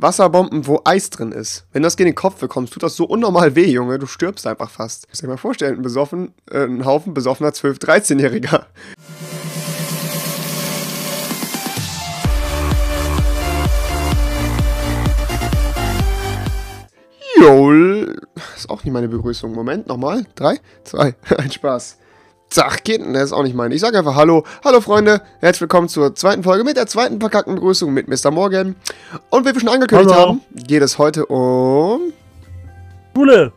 Wasserbomben, wo Eis drin ist. Wenn das gegen den Kopf bekommst, tut das so unnormal weh, Junge. Du stirbst einfach fast. Muss dir mal vorstellen, ein, besoffen, äh, ein Haufen besoffener 12-, 13-Jähriger. Jol. Ist auch nicht meine Begrüßung. Moment, nochmal. Drei, zwei, ein Spaß. Geht, das ist auch nicht meine. Ich sage einfach Hallo. Hallo Freunde, herzlich willkommen zur zweiten Folge mit der zweiten verkackten Begrüßung mit Mr. Morgan. Und wie wir schon angekündigt Hallo. haben, geht es heute um... Schule.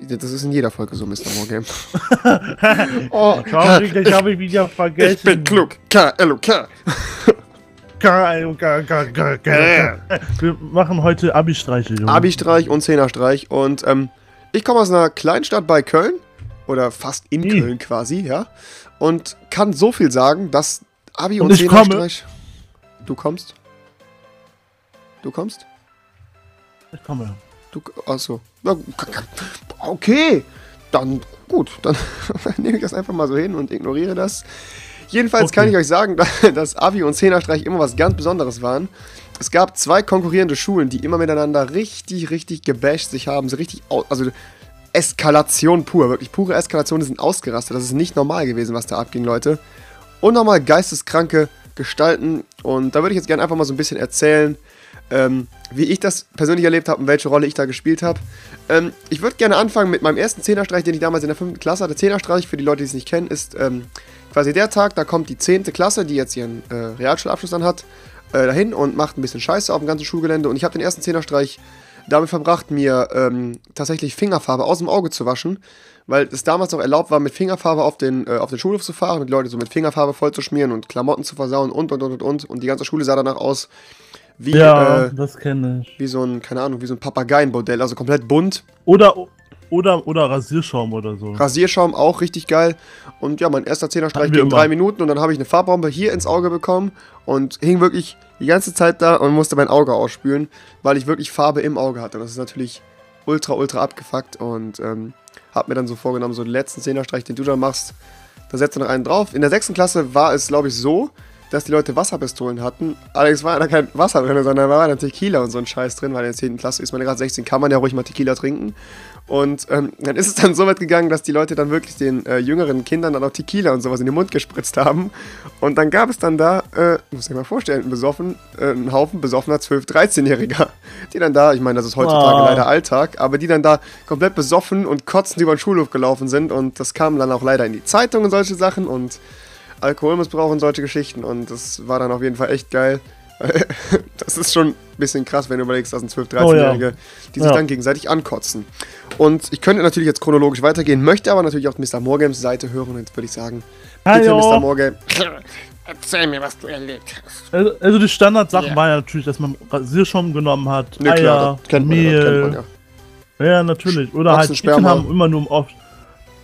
Das ist in jeder Folge so, Mr. Morgan. oh, Traurig, das habe ich wieder vergessen. ich bin klug. K-L-O-K. K- K- K- K- K- Wir machen heute Abi-Streiche, Junge. Abi-Streich und Zehnerstreich. Und ähm, ich komme aus einer Kleinstadt bei Köln. Oder fast in Ih. Köln quasi, ja. Und kann so viel sagen, dass Abi und, Und ich komme. Zehnerstreich... Du kommst? Du kommst? Ich komme. Du, achso. Okay. Dann, gut. Dann nehme ich das einfach mal so hin und ignoriere das. Jedenfalls Okay. kann ich euch sagen, dass Abi und Zehnerstreich immer was ganz Besonderes waren. Es gab zwei konkurrierende Schulen, die immer miteinander richtig, richtig gebasht sich haben. So richtig, also Eskalation pur. Wirklich pure Eskalation. Die sind ausgerastet. Das ist nicht normal gewesen, was da abging, Leute. Unnormal geisteskranke Gestalten. Und da würde ich jetzt gerne einfach mal so ein bisschen erzählen, ähm, wie ich das persönlich erlebt habe und welche Rolle ich da gespielt habe. Ähm, ich würde gerne anfangen mit meinem ersten Zehnerstreich, den ich damals in der 5. Klasse hatte. Zehnerstreich, für die Leute, die es nicht kennen, ist ähm, quasi der Tag, da kommt die 10. Klasse, die jetzt ihren äh, Realschulabschluss dann hat, äh, dahin und macht ein bisschen Scheiße auf dem ganzen Schulgelände. Und ich habe den ersten Zehnerstreich damit verbracht, mir ähm, tatsächlich Fingerfarbe aus dem Auge zu waschen, weil es damals noch erlaubt war, mit Fingerfarbe auf den, äh, auf den Schulhof zu fahren, mit Leute so mit Fingerfarbe voll zu schmieren und Klamotten zu versauen und und und und und. Und die ganze Schule sah danach aus wie, Ja, äh, das kenne ich. wie so ein, keine Ahnung, wie so ein Papageienmodell, also komplett bunt. Oder, oder, oder Rasierschaum oder so. Rasierschaum auch richtig geil. Und ja, mein erster Zehnerstreich ging drei Minuten und dann habe ich eine Farbbombe hier ins Auge bekommen und hing wirklich die ganze Zeit da und musste mein Auge ausspülen, weil ich wirklich Farbe im Auge hatte. Und das ist natürlich ultra, ultra abgefuckt und ähm, habe mir dann so vorgenommen, so den letzten Zehnerstreich, den du da machst, da setzt du noch einen drauf. In der sechsten Klasse war es, glaube ich, so, dass die Leute Wasserpistolen hatten. Allerdings war da kein Wasser drin, sondern da war dann Tequila und so ein Scheiß drin, weil in der 10. Klasse ist man ja gerade 16, kann man ja ruhig mal Tequila trinken. Und ähm, dann ist es dann so weit gegangen, dass die Leute dann wirklich den äh, jüngeren Kindern dann auch Tequila und sowas in den Mund gespritzt haben. Und dann gab es dann da, äh, muss ich mal vorstellen, einen, besoffen, äh, einen Haufen besoffener 12-, 13-Jähriger, die dann da, ich meine, das ist heutzutage Ah. leider Alltag, aber die dann da komplett besoffen und kotzend über den Schulhof gelaufen sind. Und das kam dann auch leider in die Zeitung und solche Sachen und Alkoholmissbrauch und solche Geschichten. Und das war dann auf jeden Fall echt geil. Das ist schon ein bisschen krass, wenn du überlegst, dass ein 12-, 13-Jährige, die sich Ja. dann gegenseitig ankotzen. Und ich könnte natürlich jetzt chronologisch weitergehen, möchte aber natürlich auch Mr. Morgans Seite hören. Und jetzt würde ich sagen, bitte Mr. Hallo. Morgan. Erzähl mir, was du erlebt hast. Also, also die Standardsachen Ja. waren ja natürlich, dass man Rasierschaum genommen hat, Ne, Eier, klar, das kennt man, ja, das kennt man Mehl. ja. Ja, natürlich. Oder halt. Mädchen haben immer nur oft.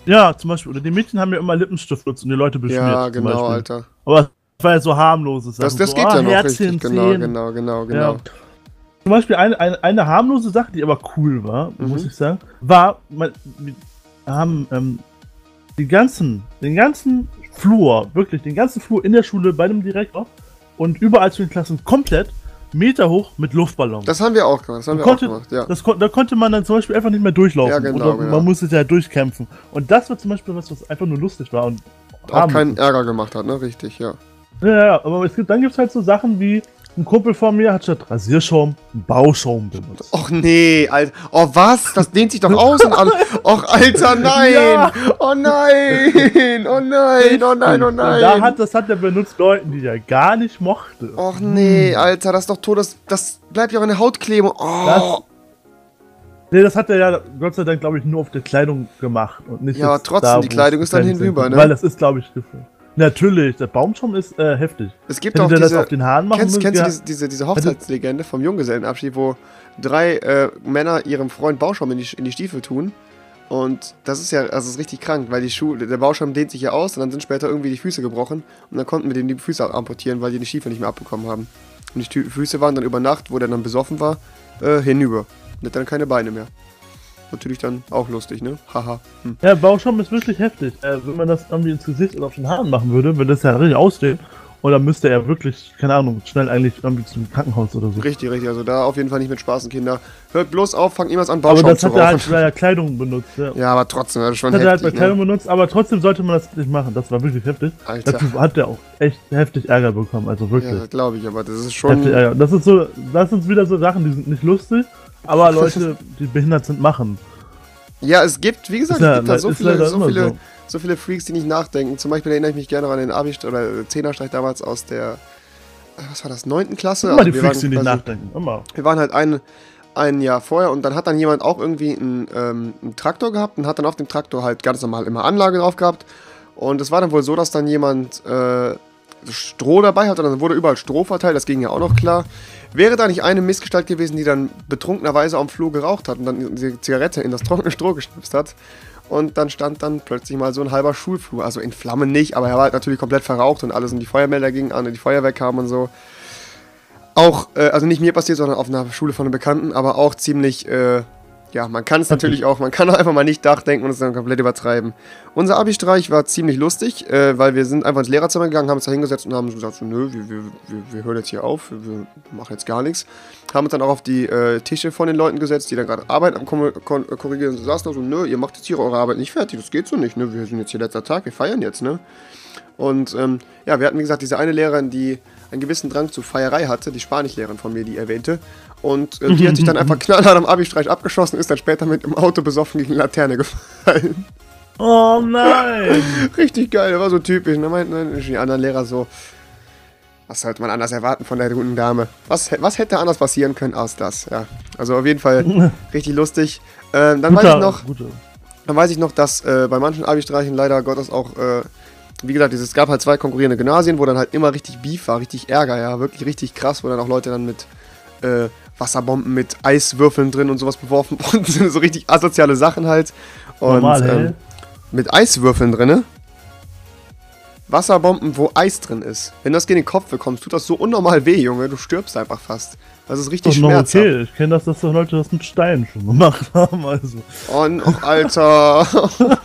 Ja, zum Beispiel. Oder die Mädchen haben ja immer Lippenstift benutzt und die Leute beschmiert. Ja, genau. Alter. Aber ja so harmloses. Das, Sachen, das so, geht ah, ja noch Herzchen, richtig. Genau, Zehen. genau, genau, Ja. genau. Zum Beispiel eine, eine, eine harmlose Sache, die aber cool war, Mhm. muss ich sagen, war, man, wir haben ähm, die ganzen, den ganzen Flur, wirklich den ganzen Flur in der Schule bei dem Direktor und überall zu den Klassen komplett Meter hoch mit Luftballons. Das haben wir auch gemacht. Das haben wir Konnte- auch gemacht, ja. Das da konnte man dann zum Beispiel einfach nicht mehr durchlaufen. Ja, genau, oder genau. man musste ja durchkämpfen. Und das war zum Beispiel was, was einfach nur lustig war. Und Auch keinen Ärger gemacht hat, ne? Richtig, ja. Ja, ja, aber es gibt, dann gibt es halt so Sachen wie, ein Kumpel von mir hat statt Rasierschaum einen Bauschaum benutzt. Och nee, Alter. Oh was? Das dehnt sich doch außen an. Och, Alter, nein. Ja. Oh nein. Oh nein, oh nein, oh Und da nein. hat, das hat er benutzt Leuten, die er gar nicht mochte. Och nee, Alter, das ist doch tot. Das, das bleibt ja auch in der Haut kleben. Oh. Das- Nee, das hat er ja Gott sei Dank, glaube ich, nur auf der Kleidung gemacht. Und nicht Ja, aber trotzdem, da, die Kleidung ist dann hinüber, ne? Weil das ist, glaube ich, gefüllt. Natürlich, der Baumschaum ist äh, heftig. es gibt Hätte auch das diese, auf den Haaren machen kennst, müssen, kennst du diese, diese, diese Hochzeitslegende vom Junggesellenabschied, wo drei äh, Männer ihrem Freund Bauschaum in die, in die Stiefel tun? Und das ist ja, also das ist richtig krank, weil die Schuhe, der Bauschaum dehnt sich ja aus und dann sind später irgendwie die Füße gebrochen und dann konnten wir denen die Füße amputieren, weil die die Stiefel nicht mehr abbekommen haben. Und die Füße waren dann über Nacht, wo der dann besoffen war, äh, hinüber. Und hat dann keine Beine mehr. Natürlich dann auch lustig, ne? Haha. Hm. Ja, Bauschaum ist wirklich heftig. Äh, wenn man das irgendwie ins Gesicht oder auf den Haaren machen würde, würde das ja richtig ausstehen. Und dann müsste er wirklich, keine Ahnung, schnell eigentlich irgendwie zum Krankenhaus oder so. Richtig, richtig. Also da auf jeden Fall nicht mit Spaßen, Kinder. Hört bloß auf, fangt niemals an, Aber Bauschaum das zu hat er halt bei der Kleidung benutzt, ja. Ja, aber trotzdem, das ist schon Das hat er halt bei heftig. Kleidung Ne? benutzt, aber trotzdem sollte man das nicht machen. Das war wirklich heftig. Alter. Dazu hat er auch echt heftig Ärger bekommen, also wirklich. Ja, glaube ich, aber das ist heftig schon. Ärger. Das ist so, das sind wieder so Sachen, die sind nicht lustig, aber Leute, die behindert sind, machen. Ja, es gibt, wie gesagt, es gibt da so ist viele, so viele, so. so viele Freaks, die nicht nachdenken. Zum Beispiel erinnere ich mich gerne noch an den Abi- oder Zehnerstreich damals aus der, äh, was war das, neunten Klasse? Immer die Also wir Freaks, waren die nicht nachdenken. Immer. Wir waren halt ein, ein Jahr vorher und dann hat dann jemand auch irgendwie einen, ähm, einen Traktor gehabt und hat dann auf dem Traktor halt ganz normal immer Anlage drauf gehabt. Und es war dann wohl so, dass dann jemand äh, Stroh dabei hatte, dann wurde überall Stroh verteilt, das ging ja auch noch klar. Wäre da nicht eine Missgestalt gewesen, die dann betrunkenerweise am Flur geraucht hat und dann die Zigarette in das trockene Stroh geschnipst hat? Und dann stand dann plötzlich mal so ein halber Schulflur, also in Flammen nicht, aber er war halt natürlich komplett verraucht und alles und die Feuermelder gingen an und die Feuerwehr kam und so auch, äh, also nicht mir passiert, sondern auf einer Schule von einem Bekannten, aber auch ziemlich, äh, ja, man kann es natürlich auch, man kann auch einfach mal nicht nachdenken und es dann komplett übertreiben. Unser Abi-Streich war ziemlich lustig, äh, weil wir sind einfach ins Lehrerzimmer gegangen, haben uns da hingesetzt und haben gesagt, so, nö, wir, wir, wir, wir hören jetzt hier auf, wir, machen jetzt gar nichts. Haben uns dann auch auf die äh, Tische von den Leuten gesetzt, die dann gerade Arbeit am Kom- kon- saßen da so, nö, ihr macht jetzt hier eure Arbeit nicht fertig, das geht so nicht, ne, wir sind jetzt hier letzter Tag, wir feiern jetzt, ne. Und ähm, ja, wir hatten wie gesagt diese eine Lehrerin, die einen gewissen Drang zur Feierei hatte, die Spanischlehrerin von mir, die erwähnte. Und äh, die hat sich dann einfach knallhart am Abi-Streich abgeschossen, ist dann später mit im Auto besoffen gegen eine Laterne gefallen. Oh nein! Richtig geil, der war so typisch. Und dann meinten dann die anderen Lehrer so, was sollte man anders erwarten von der guten Dame? Was, was hätte anders passieren können als das? Ja, also auf jeden Fall richtig lustig. Ähm, dann weiß ich noch, guter. dann weiß ich noch, dass äh, bei manchen Abi-Streichen leider Gottes auch, äh, wie gesagt, es gab halt zwei konkurrierende Gymnasien, wo dann halt immer richtig Beef war, richtig Ärger, ja, wirklich richtig krass, wo dann auch Leute dann mit äh, Wasserbomben mit Eiswürfeln drin und sowas beworfen worden sind, so richtig asoziale Sachen halt. Und Normal, ähm, mit Eiswürfeln drinne. Wasserbomben, wo Eis drin ist. Wenn das gegen den Kopf bekommst, tut das so unnormal weh, Junge. Du stirbst einfach fast. Das ist Doch richtig schmerzhaft. okay. Ich kenne das, dass da Leute das mit Steinen schon gemacht haben. Also. Oh, Alter.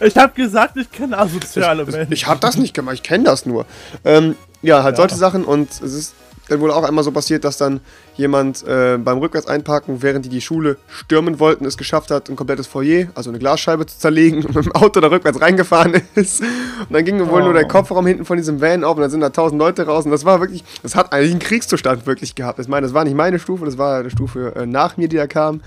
Ich habe gesagt, ich kenne asoziale Menschen. Ich habe das nicht gemacht, ich kenne das nur. Ähm, ja, halt Ja. solche Sachen und es ist dann wohl auch einmal so passiert, dass dann jemand äh, beim Rückwärts einparken, während die die Schule stürmen wollten, es geschafft hat, ein komplettes Foyer, also eine Glasscheibe zu zerlegen und mit dem Auto da rückwärts reingefahren ist. Und dann ging wohl nur der Oh. Kopfraum hinten von diesem Van auf und dann sind da tausend Leute raus und das war wirklich, das hat eigentlich einen Kriegszustand wirklich gehabt. Ich meine, das war nicht meine Stufe, das war eine Stufe äh, nach mir, die da kam.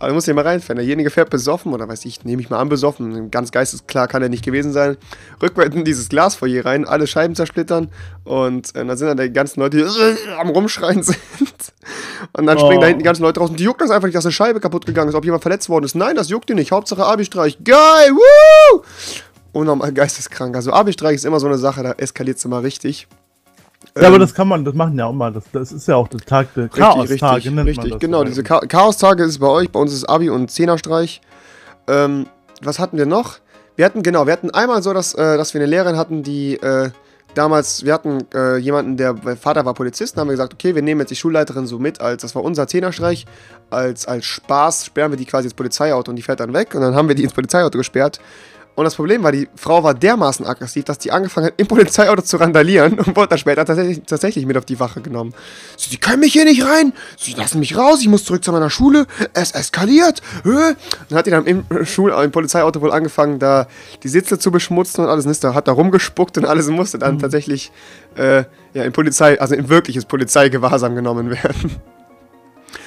Aber du musst dir mal reinfahren. Derjenige fährt besoffen, oder weiß ich, nehme ich mal an, besoffen. Ganz geistesklar kann er nicht gewesen sein. Rückwärts in dieses Glasfoyer rein, alle Scheiben zersplittern. Und äh, dann sind dann die ganzen Leute, äh, am Rumschreien sind. Und dann springen Oh. da hinten die ganzen Leute raus. Und die juckt das einfach nicht, dass eine Scheibe kaputt gegangen ist, ob jemand verletzt worden ist. Nein, das juckt die nicht. Hauptsache Abi-Streich. Geil, woo! Unnormal geisteskrank. Also Abi-Streich ist immer so eine Sache, da eskaliert es immer richtig. Ja, aber Ähm, das kann man, das machen ja auch mal. Das, das ist ja auch der Tag der Richtig, Chaos-Tage, richtig, nennt richtig. man das. Genau, diese Cha Chaos-Tage ist bei euch, bei uns ist Abi und Zehnerstreich. Ähm, was hatten wir noch? Wir hatten, genau, wir hatten einmal so, dass, äh, dass wir eine Lehrerin hatten, die äh, damals, wir hatten äh, jemanden, der Vater war Polizist, haben wir gesagt, okay, wir nehmen jetzt die Schulleiterin so mit, als das war unser Zehnerstreich, als, als Spaß sperren wir die quasi ins Polizeiauto und die fährt dann weg und dann haben wir die ins Polizeiauto gesperrt. Und das Problem war, die Frau war dermaßen aggressiv, dass die angefangen hat, im Polizeiauto zu randalieren und wurde dann später tatsächlich, tatsächlich mit auf die Wache genommen. Sie, Sie können mich hier nicht rein. Sie lassen mich raus. Ich muss zurück zu meiner Schule. Es eskaliert. Äh. Dann hat die dann im, Schul im Polizeiauto wohl angefangen, da die Sitze zu beschmutzen und alles. Da, hat da rumgespuckt und alles und musste dann tatsächlich äh, ja, in Polizei, also in wirkliches Polizeigewahrsam genommen werden.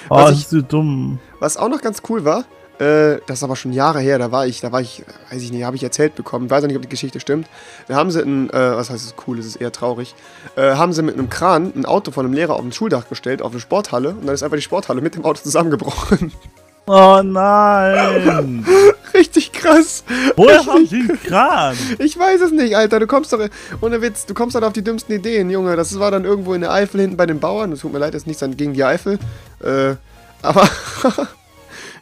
Oh, was das ich- ist so dumm. Was auch noch ganz cool war, äh, das ist aber schon Jahre her, da war ich, da war ich, weiß ich nicht, habe ich erzählt bekommen, weiß auch nicht, ob die Geschichte stimmt. Da haben sie ein, äh, was heißt es cool, es ist eher traurig, äh, haben sie mit einem Kran ein Auto von einem Lehrer auf ein Schuldach gestellt, auf eine Sporthalle, und dann ist einfach die Sporthalle mit dem Auto zusammengebrochen. Oh nein! Richtig krass. Woher haben die einen Kran? Ich weiß es nicht, Alter. Du kommst doch, ohne Witz, du kommst dann auf die dümmsten Ideen, Junge. Das war dann irgendwo in der Eifel hinten bei den Bauern. Es tut mir leid, das ist nichts gegen die Eifel. Äh, aber,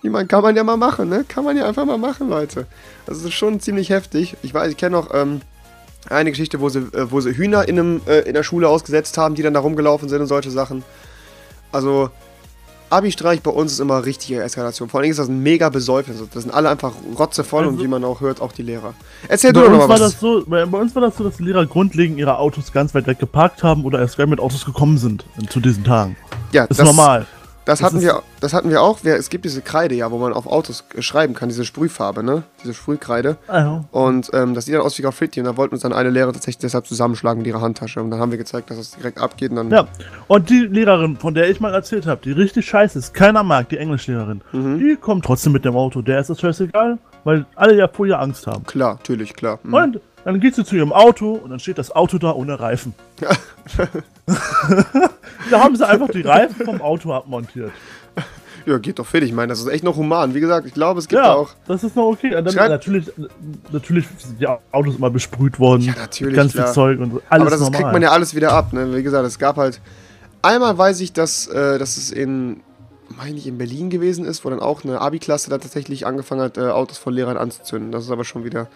ich meine, kann man ja mal machen, ne? Kann man ja einfach mal machen, Leute. Das ist schon ziemlich heftig. Ich weiß, ich kenne noch ähm, eine Geschichte, wo sie, äh, wo sie Hühner in, einem, äh, in der Schule ausgesetzt haben, die dann da rumgelaufen sind und solche Sachen. Also, Abi-Streich bei uns ist immer richtige Eskalation. Vor allem ist das ein mega Besäufnis. Das sind alle einfach rotzevoll und Also- wie man auch hört, auch die Lehrer. Erzähl Bei du doch mal was. das so, bei, bei uns war das so, dass die Lehrer grundlegend ihre Autos ganz weit weg geparkt haben oder erst gar mit Autos gekommen sind zu diesen Tagen. ja, Das ist normal. Das Das hatten, wir, das hatten wir auch. Es gibt diese Kreide, ja, wo man auf Autos äh, schreiben kann, diese Sprühfarbe, ne? Diese Sprühkreide. Also, Und ähm, das sieht dann aus wie Graffiti. Und da wollten uns dann eine Lehrer tatsächlich deshalb zusammenschlagen mit ihrer Handtasche. Und dann haben wir gezeigt, dass es direkt abgeht. Und dann, ja. Und die Lehrerin, von der ich mal erzählt habe, die richtig scheiße ist, keiner mag, die Englischlehrerin, Mhm. die kommt trotzdem mit dem Auto. Der ist das scheißegal, weil alle ja vor ihr Angst haben. klar, natürlich, klar. Mhm. Und dann geht sie zu ihrem Auto und dann steht das Auto da ohne Reifen. da haben sie einfach die Reifen vom Auto abmontiert. Ja, geht doch fit. Ich meine, das ist echt noch human. Wie gesagt, ich glaube, es gibt Ja, auch. das ist noch okay. Dann, natürlich, natürlich sind die Autos immer besprüht worden. Ja, natürlich, Ganz viel. Zeug und so. Alles aber das normal. kriegt man ja alles wieder ab. Ne? Wie gesagt, es gab halt. Einmal weiß ich, dass, äh, dass es in, meine ich, in Berlin gewesen ist, wo dann auch eine Abi-Klasse da tatsächlich angefangen hat, äh, Autos von Lehrern anzuzünden. Das ist aber schon wieder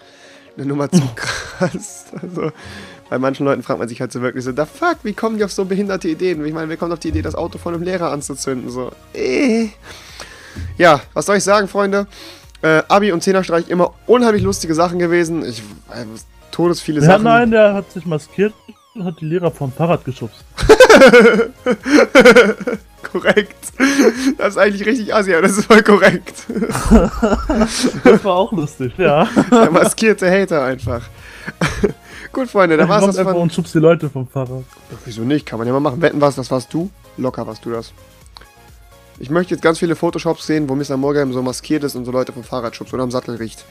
eine Nummer zu krass. Also, bei manchen Leuten fragt man sich halt so wirklich so, da fuck, wie kommen die auf so behinderte Ideen? Ich meine, wer kommt auf die Idee, das Auto von einem Lehrer anzuzünden? So, eh. Ja, was soll ich sagen, Freunde? Äh, Abi und Zehnerstreich immer unheimlich lustige Sachen gewesen. Ich, äh, todesviele Wir Sachen. hatten einen, der hat sich maskiert und hat die Lehrer vom Fahrrad geschubst. Korrekt. Das ist eigentlich richtig assi, aber das ist voll korrekt. Das war auch lustig, ja. Der maskierte Hater einfach. Gut, Freunde, da war's das einfach von. und schubst die Leute vom Fahrrad. Wieso nicht? Kann man ja mal machen. Wetten was, das warst du? Locker warst du das. Ich möchte jetzt ganz viele Photoshops sehen, wo Mr. Morgan so maskiert ist und so Leute vom Fahrrad schubst oder am Sattel riecht.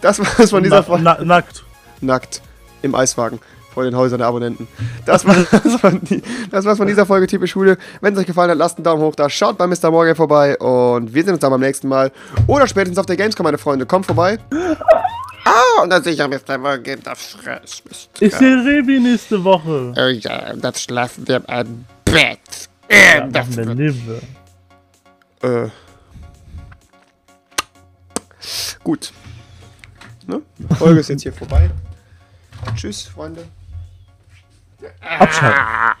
Das war's von dieser Na, Folge. na, nackt. Nackt. Im Eiswagen. Vor den Häusern der Abonnenten. Das war's von, die, das war's von dieser Folge Typisch Schule. Wenn es euch gefallen hat, lasst einen Daumen hoch da. Schaut bei Mr. Morgan vorbei und wir sehen uns dann beim nächsten Mal. Oder spätestens auf der Gamescom, meine Freunde. Kommt vorbei. Oh, na sicher, Mr. Morgan, das Stress. Ich sehe Revi nächste Woche. Oh ja, das schlafen wir einem Bett. Ja, Äh, das machen wir wird Liebe. Äh. Gut. Ne? Die Folge ist jetzt hier vorbei. Tschüss, Freunde. Abschalten. Ah.